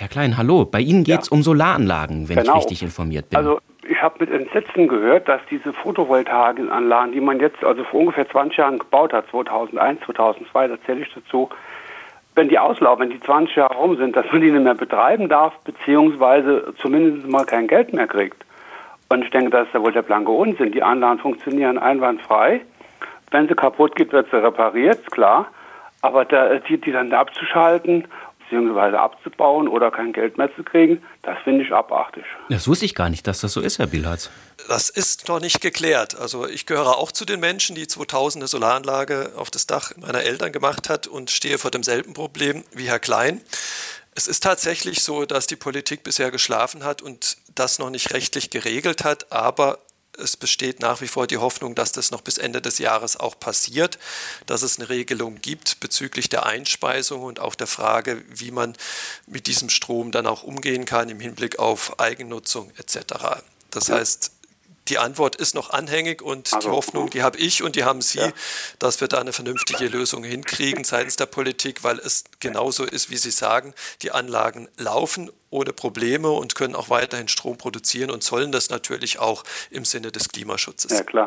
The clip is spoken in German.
Herr Klein, hallo. Bei Ihnen geht es ja. um Solaranlagen, wenn genau. ich richtig informiert bin. Also ich habe mit Entsetzen gehört, dass diese Photovoltaikanlagen, die man jetzt also vor ungefähr 20 Jahren gebaut hat, 2001, 2002, da zähle ich dazu, wenn die auslaufen, wenn die 20 Jahre rum sind, dass man die nicht mehr betreiben darf, beziehungsweise zumindest mal kein Geld mehr kriegt. Und ich denke, das ist ja wohl der blanke Unsinn. Die Anlagen funktionieren einwandfrei. Wenn sie kaputt geht, wird sie repariert, klar. Aber da, die, die dann abzuschalten beziehungsweise abzubauen oder kein Geld mehr zu kriegen, das finde ich abartig. Das wusste ich gar nicht, dass das so ist, Herr Bilharz. Das ist noch nicht geklärt. Also ich gehöre auch zu den Menschen, die 2000 eine Solaranlage auf das Dach meiner Eltern gemacht hat und stehe vor demselben Problem wie Herr Klein. Es ist tatsächlich so, dass die Politik bisher geschlafen hat und das noch nicht rechtlich geregelt hat, aber es besteht nach wie vor die Hoffnung, dass das noch bis Ende des Jahres auch passiert, dass es eine Regelung gibt bezüglich der Einspeisung und auch der Frage, wie man mit diesem Strom dann auch umgehen kann im Hinblick auf Eigennutzung etc. Das heißt, die Antwort ist noch anhängig und also, die Hoffnung, die habe ich und die haben Sie, ja. dass wir da eine vernünftige Lösung hinkriegen seitens der Politik, weil es genauso ist, wie Sie sagen, die Anlagen laufen ohne Probleme und können auch weiterhin Strom produzieren und sollen das natürlich auch im Sinne des Klimaschutzes. Ja, klar.